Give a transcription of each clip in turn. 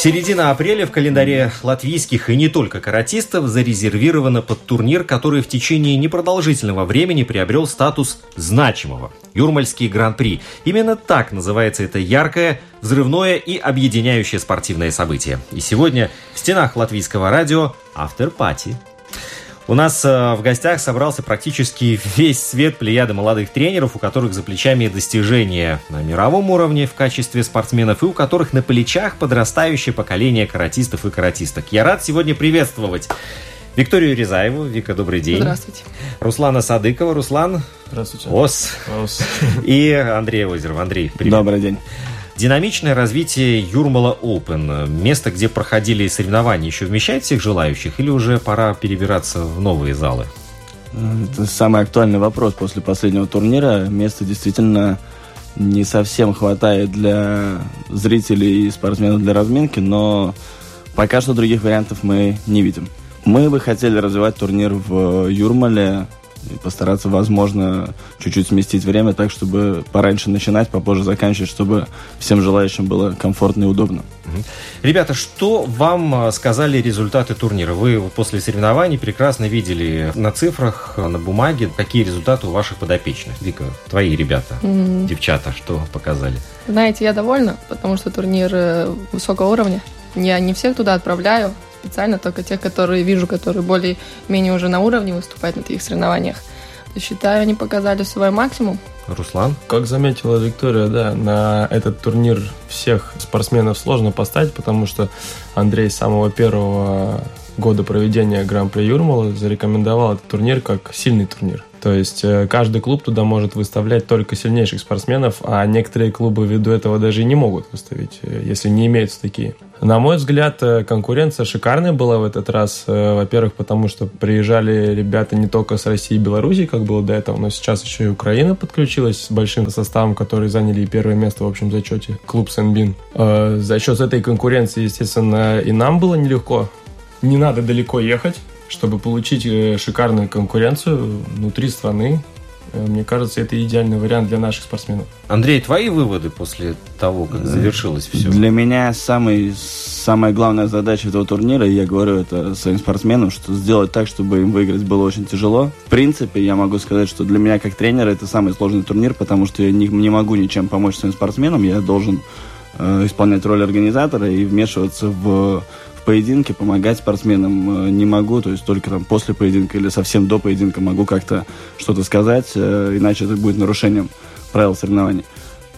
Середина апреля в календаре латвийских и не только каратистов зарезервирована под турнир, который в течение непродолжительного времени приобрел статус значимого – Юрмальский гран-при. Именно так называется это яркое, взрывное и объединяющее спортивное событие. И сегодня в стенах латвийского радио «Автор-пати». У нас э, в гостях собрался практически весь свет плеяды молодых тренеров, у которых за плечами достижения на мировом уровне в качестве спортсменов и у которых на плечах подрастающее поколение каратистов и каратисток. Я рад сегодня приветствовать Викторию Резаеву. Вика, добрый день. Здравствуйте. Руслана Садыкова. Руслан. Здравствуйте. Ос. Ос. И Андрея Озерова. Андрей, привет. Добрый день. Динамичное развитие Юрмала Open, место, где проходили соревнования, еще вмещает всех желающих или уже пора перебираться в новые залы? Это самый актуальный вопрос после последнего турнира. Места действительно не совсем хватает для зрителей и спортсменов для разминки, но пока что других вариантов мы не видим. Мы бы хотели развивать турнир в Юрмале, постараться, возможно, чуть-чуть сместить время так, чтобы пораньше начинать, попозже заканчивать, чтобы всем желающим было комфортно и удобно. Ребята, что вам сказали результаты турнира? Вы после соревнований прекрасно видели на цифрах, на бумаге, какие результаты у ваших подопечных. Вика, твои ребята, mm. девчата, что показали? Знаете, я довольна, потому что турнир э, высокого уровня. Я не всех туда отправляю, специально, только тех, которые вижу, которые более-менее уже на уровне выступают на таких соревнованиях. Считаю, они показали свой максимум. Руслан? Как заметила Виктория, да, на этот турнир всех спортсменов сложно поставить, потому что Андрей с самого первого года проведения Гран-при Юрмала зарекомендовал этот турнир как сильный турнир. То есть э, каждый клуб туда может выставлять только сильнейших спортсменов, а некоторые клубы ввиду этого даже и не могут выставить, э, если не имеются такие. На мой взгляд, э, конкуренция шикарная была в этот раз. Во-первых, потому что приезжали ребята не только с России и Белоруссии, как было до этого, но сейчас еще и Украина подключилась с большим составом, которые заняли первое место в общем зачете. Клуб Сенбин. За счет этой конкуренции, естественно, и нам было нелегко. Не надо далеко ехать чтобы получить э, шикарную конкуренцию внутри страны. Э, мне кажется, это идеальный вариант для наших спортсменов. Андрей, твои выводы после того, как завершилось все? Для меня самый, самая главная задача этого турнира, и я говорю это своим спортсменам, что сделать так, чтобы им выиграть было очень тяжело. В принципе, я могу сказать, что для меня как тренера это самый сложный турнир, потому что я не, не могу ничем помочь своим спортсменам, я должен э, исполнять роль организатора и вмешиваться в поединке помогать спортсменам э, не могу, то есть только там после поединка или совсем до поединка могу как-то что-то сказать, э, иначе это будет нарушением правил соревнований.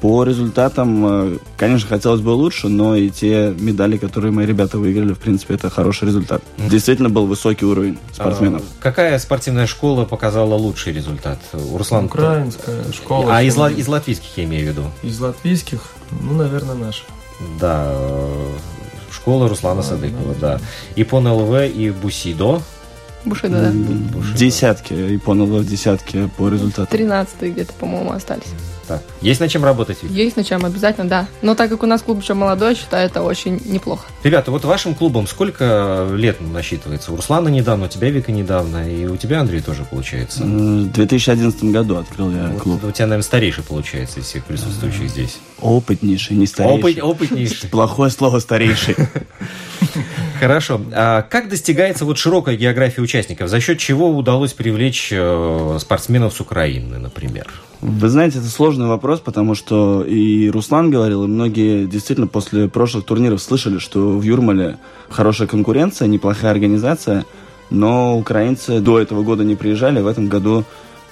По результатам, э, конечно, хотелось бы лучше, но и те медали, которые мои ребята выиграли, в принципе, это хороший результат. Действительно был высокий уровень спортсменов. А, какая спортивная школа показала лучший результат? Руслан? Украинская кто? школа. А из, из латвийских я имею в виду? Из латвийских? Ну, наверное, наша. Да, Школа Руслана Садыкова, да. И по НЛВ, и Бусидо. Бушидо, да. Бушидо. Десятки, и по НЛВ десятки по результату. Тринадцатые где-то, по-моему, остались. Так. Есть над чем работать? Есть над чем, обязательно, да. Но так как у нас клуб еще молодой, считаю, это очень неплохо. Ребята, вот вашим клубом сколько лет насчитывается? У Руслана недавно, у тебя, Вика, недавно, и у тебя, Андрей, тоже получается? В 2011 году открыл я клуб. Вот, у тебя, наверное, старейший получается из всех присутствующих здесь. Опытнейший, не старейший. Опыт, опытнейший. Плохое слово старейший. Хорошо. А как достигается вот широкая география участников? За счет чего удалось привлечь э, спортсменов с Украины, например? Вы знаете, это сложный вопрос, потому что и Руслан говорил, и многие действительно после прошлых турниров слышали, что в Юрмале хорошая конкуренция, неплохая организация, но украинцы до этого года не приезжали. В этом году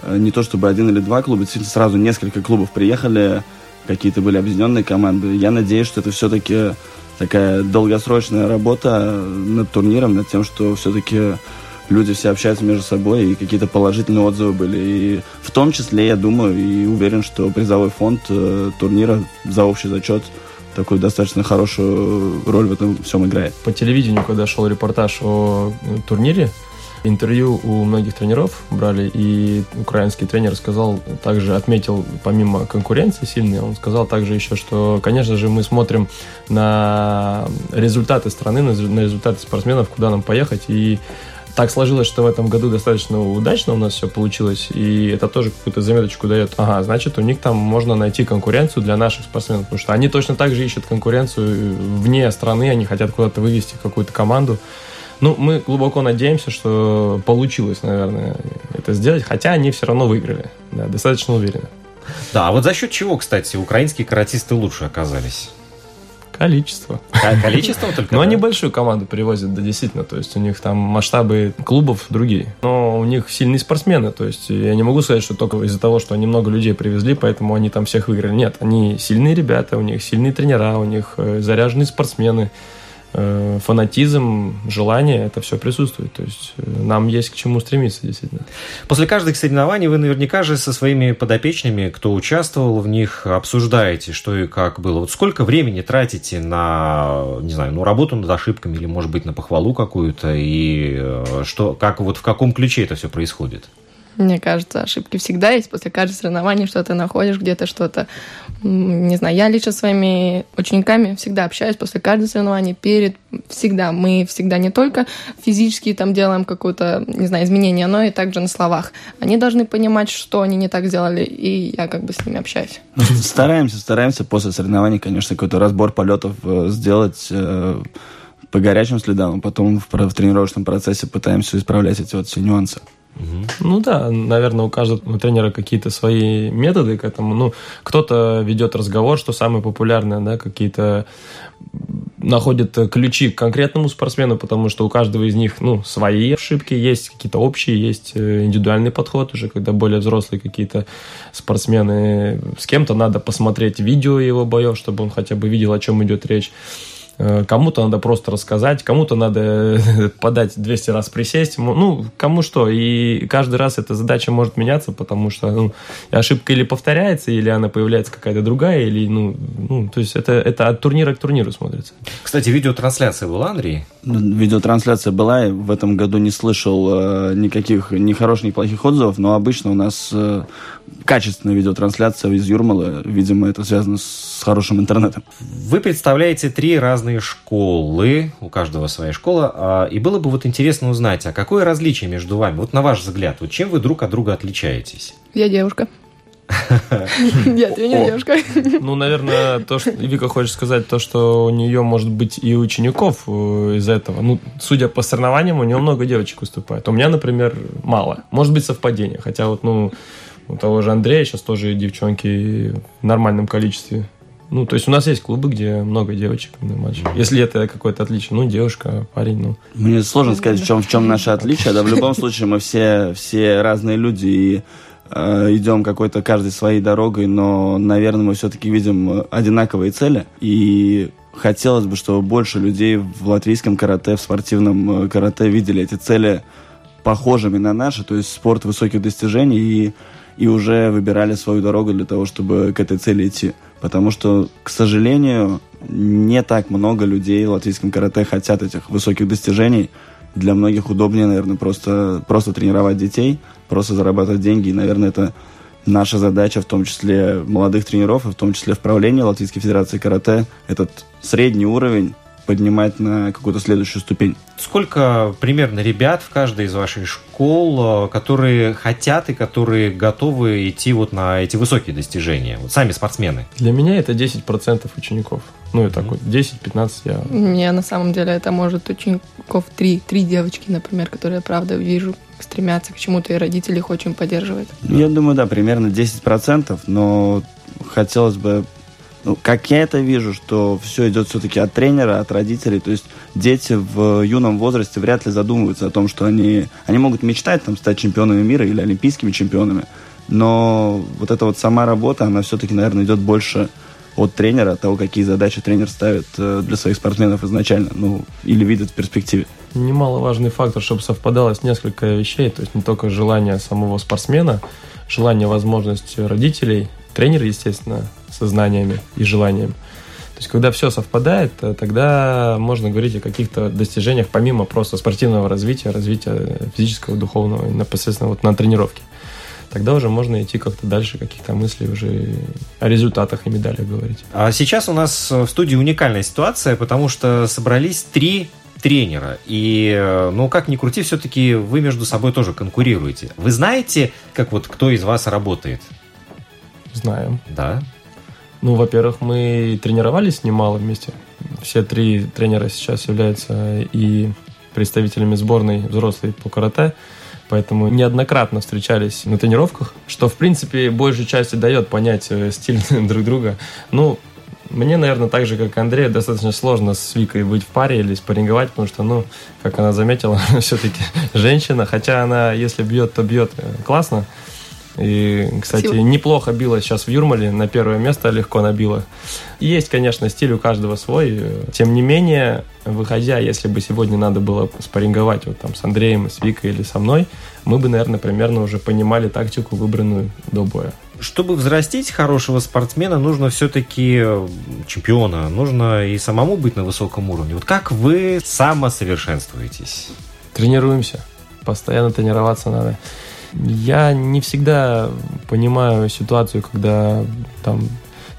э, не то чтобы один или два клуба, действительно сразу несколько клубов приехали, какие-то были объединенные команды. Я надеюсь, что это все-таки такая долгосрочная работа над турниром, над тем, что все-таки люди все общаются между собой, и какие-то положительные отзывы были. И в том числе, я думаю и уверен, что призовой фонд э, турнира за общий зачет такую достаточно хорошую роль в этом всем играет. По телевидению, когда шел репортаж о э, турнире, интервью у многих тренеров брали, и украинский тренер сказал, также отметил, помимо конкуренции сильной, он сказал также еще, что, конечно же, мы смотрим на результаты страны, на результаты спортсменов, куда нам поехать, и так сложилось, что в этом году достаточно удачно у нас все получилось, и это тоже какую-то заметочку дает. Ага, значит, у них там можно найти конкуренцию для наших спортсменов, потому что они точно так же ищут конкуренцию вне страны, они хотят куда-то вывести какую-то команду. Ну, мы глубоко надеемся, что получилось, наверное, это сделать, хотя они все равно выиграли, да, достаточно уверенно. Да, а вот за счет чего, кстати, украинские каратисты лучше оказались? Количество. Количество только? Но они большую команду привозят, да, действительно. То есть у них там масштабы клубов другие. Но у них сильные спортсмены. То есть я не могу сказать, что только из-за того, что они много людей привезли, поэтому они там всех выиграли. Нет, они сильные ребята, у них сильные тренера, у них э, заряженные спортсмены. Э, фанатизм, желание, это все присутствует. То есть э, нам есть к чему стремиться, действительно. После каждых соревнований вы наверняка же со своими подопечными, кто участвовал в них, обсуждаете, что и как было. Вот сколько времени тратите на, не знаю, ну, работу над ошибками или, может быть, на похвалу какую-то, и э, что, как, вот в каком ключе это все происходит? Мне кажется, ошибки всегда есть. После каждого соревнования что-то находишь, где-то что-то. Не знаю, я лично своими учениками всегда общаюсь после каждого соревнования, перед, всегда. Мы всегда не только физически там делаем какое-то, не знаю, изменение, но и также на словах. Они должны понимать, что они не так сделали, и я как бы с ними общаюсь. Стараемся, стараемся после соревнований, конечно, какой-то разбор полетов э, сделать э, по горячим следам, а потом в, в тренировочном процессе пытаемся исправлять эти вот все нюансы. Ну да, наверное, у каждого тренера какие-то свои методы к этому. Ну, кто-то ведет разговор, что самое популярное, да, какие-то находят ключи к конкретному спортсмену, потому что у каждого из них, ну, свои ошибки, есть какие-то общие, есть э, индивидуальный подход уже, когда более взрослые какие-то спортсмены. С кем-то надо посмотреть видео его боев, чтобы он хотя бы видел, о чем идет речь. Э, кому-то надо просто рассказать, кому-то надо подать 200 раз присесть, ну, кому что. И каждый раз эта задача может меняться, потому что ну, ошибка или повторяется, или она появляется какая-то другая, или, ну, ну то есть это, это от турнира к турниру смотрится. Кстати, видеотрансляция была, Андрей? Видеотрансляция была, и в этом году не слышал э, никаких ни хороших, ни плохих отзывов, но обычно у нас э, качественная видеотрансляция из Юрмала. Видимо, это связано с хорошим интернетом. Вы представляете три разные школы, у каждого своя школа, а, и было бы вот интересно узнать, а какое различие между вами, вот на ваш взгляд, вот чем вы друг от друга отличаетесь? Я девушка. Я девушка. Ну, наверное, то, что Вика хочет сказать, то, что у нее может быть и учеников э, из этого. Ну, судя по соревнованиям, у нее много девочек выступает. У меня, например, мало. Может быть, совпадение. Хотя вот, ну, у того же Андрея сейчас тоже девчонки в нормальном количестве. Ну, то есть у нас есть клубы, где много девочек на матче. Если это какое-то отличие, ну, девушка, парень, ну. Мне сложно сказать, в чем, в чем наше отличие, да в любом случае мы все, все разные люди и идем какой-то каждой своей дорогой, но, наверное, мы все-таки видим одинаковые цели. И хотелось бы, чтобы больше людей в латвийском карате, в спортивном э, карате видели эти цели похожими на наши, то есть спорт высоких достижений и и уже выбирали свою дорогу для того, чтобы к этой цели идти. Потому что, к сожалению, не так много людей в латвийском карате хотят этих высоких достижений. Для многих удобнее, наверное, просто, просто тренировать детей, просто зарабатывать деньги. И, наверное, это наша задача, в том числе молодых тренеров, и в том числе в правлении Латвийской Федерации карате, этот средний уровень поднимать на какую-то следующую ступень. Сколько примерно ребят в каждой из ваших школ, э, которые хотят и которые готовы идти вот на эти высокие достижения? Вот сами спортсмены. Для меня это 10% учеников. Ну, и так вот, 10-15 я... Мне на самом деле это может учеников 3, 3 девочки, например, которые я правда вижу стремятся к чему-то, и родители их очень поддерживают. Я думаю, да, примерно 10%, но хотелось бы ну, как я это вижу, что все идет все-таки от тренера, от родителей. То есть дети в юном возрасте вряд ли задумываются о том, что они, они могут мечтать там, стать чемпионами мира или олимпийскими чемпионами. Но вот эта вот сама работа, она все-таки, наверное, идет больше от тренера, от того, какие задачи тренер ставит э, для своих спортсменов изначально, ну, или видит в перспективе. Немаловажный фактор, чтобы совпадалось несколько вещей, то есть не только желание самого спортсмена, желание, возможность родителей, тренер, естественно, со знаниями и желанием. То есть, когда все совпадает, э, тогда можно говорить о каких-то достижениях, помимо просто спортивного развития, развития физического, духовного, непосредственно вот на тренировке. Тогда уже можно идти как-то дальше, каких-то мыслей уже о результатах и медалях говорить. А сейчас у нас в студии уникальная ситуация, потому что собрались три тренера. И, э, ну, как ни крути, все-таки вы между собой тоже конкурируете. Вы знаете, как вот кто из вас работает? Знаем. Да. Ну, во-первых, мы тренировались немало вместе. Все три тренера сейчас являются и представителями сборной взрослой по карате, поэтому неоднократно встречались на тренировках, что, в принципе, большей части дает понять э, стиль друг друга. Ну, мне, наверное, так же, как Андрей, достаточно сложно с Викой быть в паре или спарринговать, потому что, ну, как она заметила, все-таки женщина, хотя она, если бьет, то бьет э, классно, и, кстати, Сил... неплохо била сейчас в Юрмале, на первое место легко набила. Есть, конечно, стиль у каждого свой. Тем не менее, выходя, если бы сегодня надо было спарринговать вот там с Андреем, с Викой или со мной, мы бы, наверное, примерно уже понимали тактику, выбранную до боя. Чтобы взрастить хорошего спортсмена, нужно все-таки чемпиона, нужно и самому быть на высоком уровне. Вот как вы самосовершенствуетесь? Тренируемся. Постоянно тренироваться надо. Я не всегда понимаю ситуацию, когда там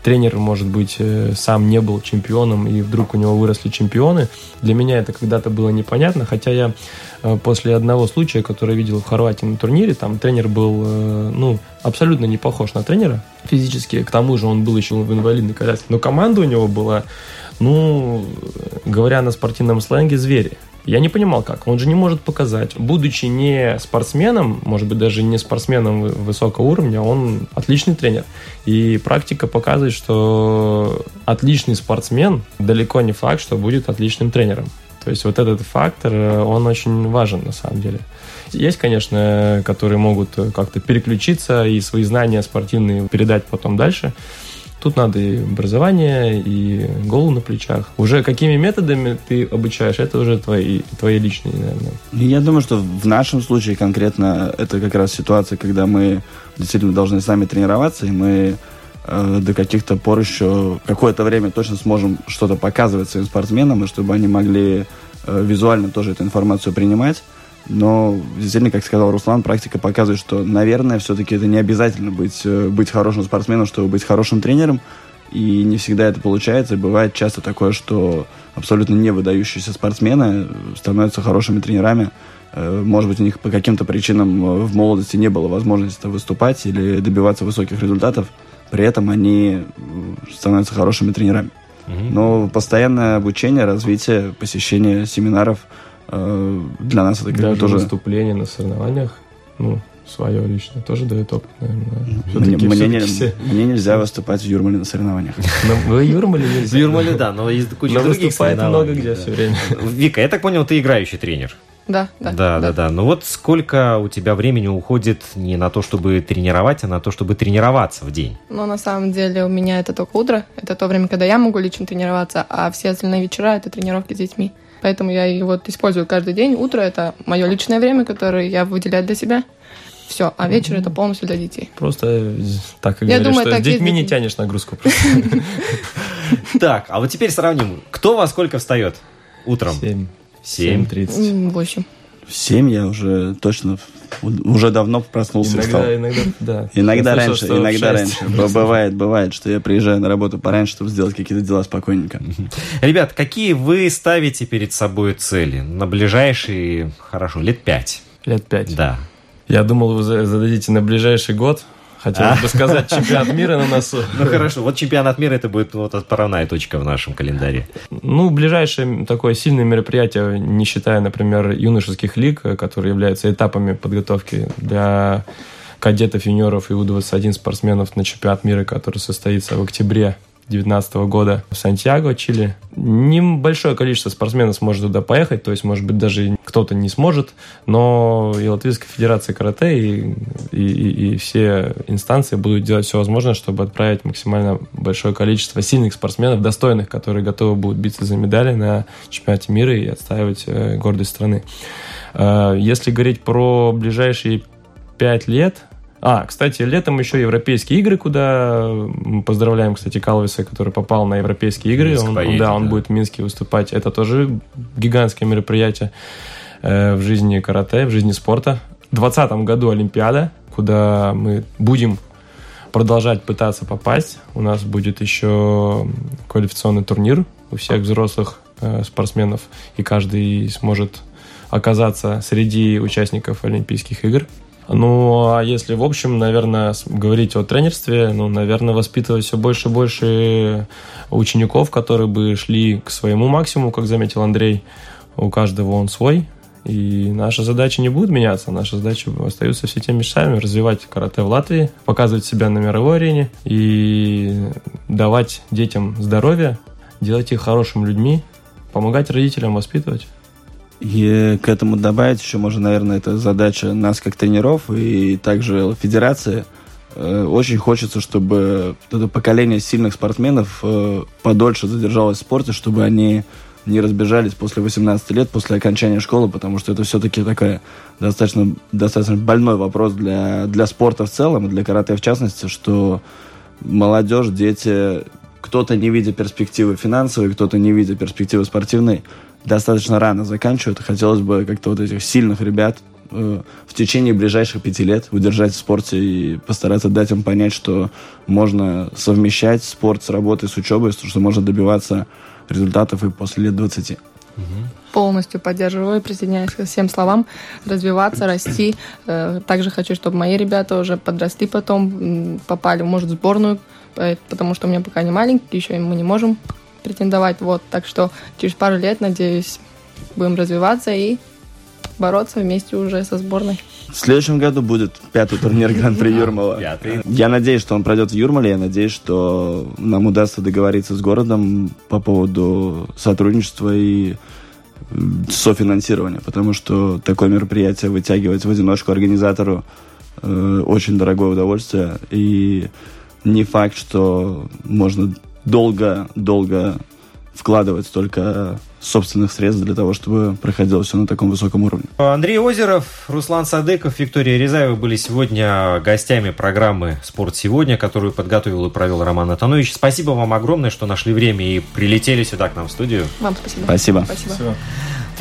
тренер, может быть, э, сам не был чемпионом, и вдруг у него выросли чемпионы. Для меня это когда-то было непонятно, хотя я э, после одного случая, который видел в Хорватии на турнире, там тренер был, э, ну, абсолютно не похож на тренера физически, к тому же он был еще в инвалидной коляске, но команда у него была, ну, говоря на спортивном сленге, звери. Я не понимал, как. Он же не может показать. Будучи не спортсменом, может быть, даже не спортсменом высокого уровня, он отличный тренер. И практика показывает, что отличный спортсмен далеко не факт, что будет отличным тренером. То есть вот этот фактор, он очень важен на самом деле. Есть, конечно, которые могут как-то переключиться и свои знания спортивные передать потом дальше. Тут надо и образование, и голову на плечах. Уже какими методами ты обучаешь, это уже твои, твои личные, наверное. Я думаю, что в нашем случае конкретно это как раз ситуация, когда мы действительно должны сами тренироваться, и мы э, до каких-то пор еще какое-то время точно сможем что-то показывать своим спортсменам, и чтобы они могли э, визуально тоже эту информацию принимать. Но, действительно, как сказал Руслан, практика показывает, что, наверное, все-таки это не обязательно быть, э, быть хорошим спортсменом, чтобы быть хорошим тренером. И не всегда это получается. Бывает часто такое, что абсолютно не выдающиеся спортсмены становятся хорошими тренерами. Э, может быть, у них по каким-то причинам э, в молодости не было возможности выступать или добиваться высоких результатов. При этом они становятся хорошими тренерами. Но постоянное обучение, развитие, посещение семинаров – Э, для нас это Даже тоже... выступление на соревнованиях, ну, свое личное, тоже дает опыт, наверное. Мне, мне, не, все... мне нельзя выступать в Юрмале на соревнованиях. Но вы Юрмале нельзя. В Юрмале, да, но есть куча но других выступает много где все время. Вика, я так понял, ты играющий тренер. Да, да. Да, да, да. Ну вот сколько у тебя времени уходит не на то, чтобы тренировать, а на то, чтобы тренироваться в день? Ну, на самом деле у меня это только утро. Это то время, когда я могу лично тренироваться, а все остальные вечера — это тренировки с детьми. Поэтому я и вот использую каждый день. Утро — это мое личное время, которое я выделяю для себя. Все, а вечер это полностью для детей. Просто э, так я говорят, думаю, что с детьми не тянешь нагрузку. Так, а вот теперь сравним. Кто во сколько встает утром? Семь. Семь. тридцать. Восемь. В семь я уже точно уже давно проснулся иногда, встал. Иногда, да. Иногда раньше, иногда раньше. Бывает, бывает, что я приезжаю на работу пораньше, чтобы сделать какие-то дела спокойненько. Ребят, какие вы ставите перед собой цели на ближайшие, хорошо, лет пять? Лет пять. Да. Я думал, вы зададите на ближайший год, Хотелось бы сказать, чемпионат мира на носу. Ну хорошо, вот чемпионат мира это будет вот отправная точка в нашем календаре. Ну, ближайшее такое сильное мероприятие, не считая, например, юношеских лиг, которые являются этапами подготовки для кадетов, юниоров и У-21 спортсменов на чемпионат мира, который состоится в октябре 2019 года в Сантьяго, Чили. Небольшое количество спортсменов сможет туда поехать, то есть, может быть, даже кто-то не сможет, но и Латвийская Федерация карате, и, и, и все инстанции будут делать все возможное, чтобы отправить максимально большое количество сильных спортсменов, достойных, которые готовы будут биться за медали на чемпионате мира и отстаивать э, гордость страны. Э, если говорить про ближайшие пять лет, а, кстати, летом еще европейские игры, куда мы поздравляем, кстати, Калвиса, который попал на европейские игры. Минск он, поедет, да, он да. будет в Минске выступать. Это тоже гигантское мероприятие э, в жизни карате, в жизни спорта. В 2020 году Олимпиада, куда мы будем продолжать пытаться попасть. У нас будет еще квалификационный турнир у всех взрослых э, спортсменов, и каждый сможет оказаться среди участников Олимпийских игр. Ну, а если в общем, наверное, говорить о тренерстве, ну, наверное, воспитывать все больше и больше учеников, которые бы шли к своему максимуму, как заметил Андрей. У каждого он свой. И наша задача не будет меняться. Наша задача остаются все теми же самыми. Развивать карате в Латвии, показывать себя на мировой арене и давать детям здоровье, делать их хорошими людьми, помогать родителям воспитывать. И к этому добавить еще можно, наверное, это задача нас как тренеров и также федерации. Э, Очень хочется, чтобы это поколение сильных спортсменов э, подольше задержалось в спорте, чтобы они не разбежались после 18 лет, после окончания школы, потому что это все-таки такая достаточно, достаточно больной вопрос для, для спорта в целом и для карате в частности, что молодежь, дети, кто-то не видя перспективы финансовой, кто-то не видя перспективы спортивной, достаточно рано заканчивают. И Хотелось бы как-то вот этих сильных ребят э, в течение ближайших пяти лет удержать в спорте и постараться дать им понять, что можно совмещать спорт с работой, с учебой, что можно добиваться результатов и после лет 20. Полностью поддерживаю и присоединяюсь ко всем словам. Развиваться, расти. Э, Также хочу, чтобы мои ребята уже подросли потом, попали, может, в сборную, э, потому что у меня пока не маленькие, еще мы не можем претендовать. Вот, так что через пару лет, надеюсь, будем развиваться и бороться вместе уже со сборной. В следующем году будет пятый турнир Гран-при Юрмала. Пятый. Я надеюсь, что он пройдет в Юрмале. Я надеюсь, что нам удастся договориться с городом по поводу сотрудничества и софинансирования. Потому что такое мероприятие вытягивать в одиночку организатору э, очень дорогое удовольствие. И не факт, что можно долго-долго вкладывать столько собственных средств для того, чтобы проходило все на таком высоком уровне. Андрей Озеров, Руслан Садыков, Виктория Резаева были сегодня гостями программы «Спорт сегодня», которую подготовил и провел Роман Атанович. Спасибо вам огромное, что нашли время и прилетели сюда к нам в студию. Вам спасибо. Спасибо. Спасибо.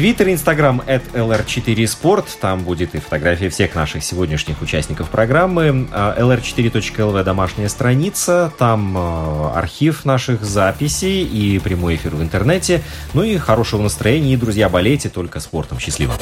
Твиттер, Инстаграм, at lr4sport. Там будет и фотография всех наших сегодняшних участников программы. А, lr4.lv домашняя страница. Там э, архив наших записей и прямой эфир в интернете. Ну и хорошего настроения. И, друзья, болейте только спортом. Счастливо.